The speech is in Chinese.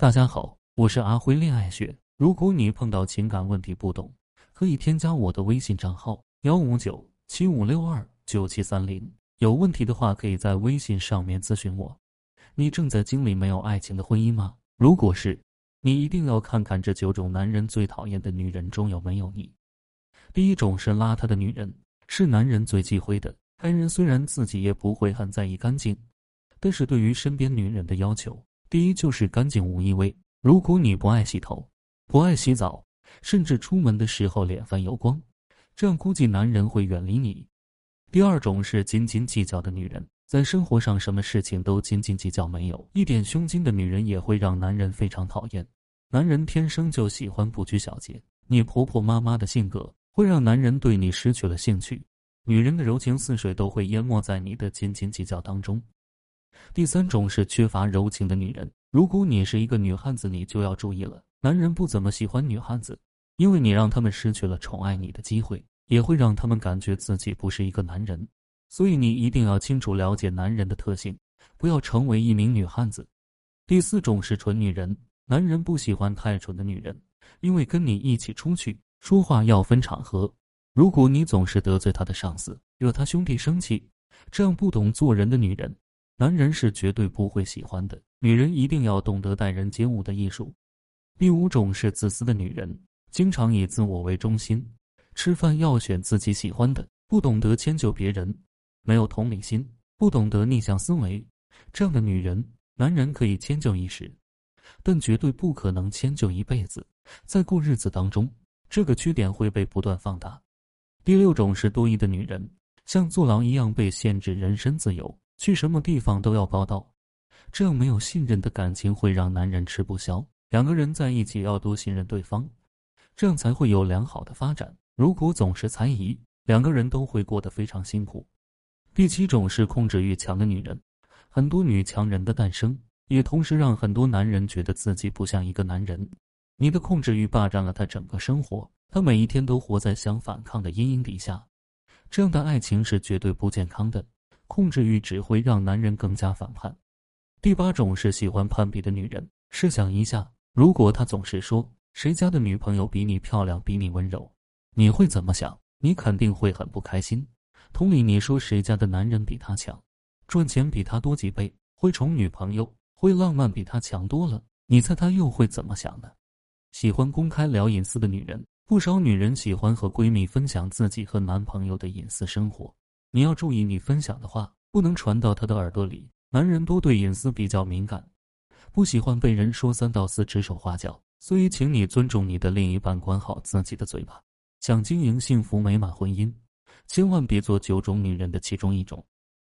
大家好，我是阿辉恋爱学。如果你碰到情感问题不懂，可以添加我的微信账号幺五九七五六二九七三零。有问题的话，可以在微信上面咨询我。你正在经历没有爱情的婚姻吗？如果是，你一定要看看这九种男人最讨厌的女人中有没有你。第一种是邋遢的女人，是男人最忌讳的。男人虽然自己也不会很在意干净，但是对于身边女人的要求。第一就是干净无异味。如果你不爱洗头，不爱洗澡，甚至出门的时候脸泛油光，这样估计男人会远离你。第二种是斤斤计较的女人，在生活上什么事情都斤斤计较，没有一点胸襟的女人也会让男人非常讨厌。男人天生就喜欢不拘小节，你婆婆妈妈的性格会让男人对你失去了兴趣。女人的柔情似水都会淹没在你的斤斤计较当中。第三种是缺乏柔情的女人。如果你是一个女汉子，你就要注意了。男人不怎么喜欢女汉子，因为你让他们失去了宠爱你的机会，也会让他们感觉自己不是一个男人。所以你一定要清楚了解男人的特性，不要成为一名女汉子。第四种是蠢女人。男人不喜欢太蠢的女人，因为跟你一起出去说话要分场合。如果你总是得罪他的上司，惹他兄弟生气，这样不懂做人的女人。男人是绝对不会喜欢的。女人一定要懂得待人接物的艺术。第五种是自私的女人，经常以自我为中心，吃饭要选自己喜欢的，不懂得迁就别人，没有同理心，不懂得逆向思维。这样的女人，男人可以迁就一时，但绝对不可能迁就一辈子。在过日子当中，这个缺点会被不断放大。第六种是多疑的女人，像坐牢一样被限制人身自由。去什么地方都要报道，这样没有信任的感情会让男人吃不消。两个人在一起要多信任对方，这样才会有良好的发展。如果总是猜疑，两个人都会过得非常辛苦。第七种是控制欲强的女人，很多女强人的诞生，也同时让很多男人觉得自己不像一个男人。你的控制欲霸占了他整个生活，他每一天都活在想反抗的阴影底下，这样的爱情是绝对不健康的。控制欲只会让男人更加反叛。第八种是喜欢攀比的女人。试想一下，如果她总是说谁家的女朋友比你漂亮，比你温柔，你会怎么想？你肯定会很不开心。同理，你说谁家的男人比他强，赚钱比他多几倍，会宠女朋友，会浪漫比他强多了，你猜他又会怎么想呢？喜欢公开聊隐私的女人，不少女人喜欢和闺蜜分享自己和男朋友的隐私生活。你要注意，你分享的话不能传到他的耳朵里。男人都对隐私比较敏感，不喜欢被人说三道四、指手画脚，所以请你尊重你的另一半，管好自己的嘴巴。想经营幸福美满婚姻，千万别做九种女人的其中一种。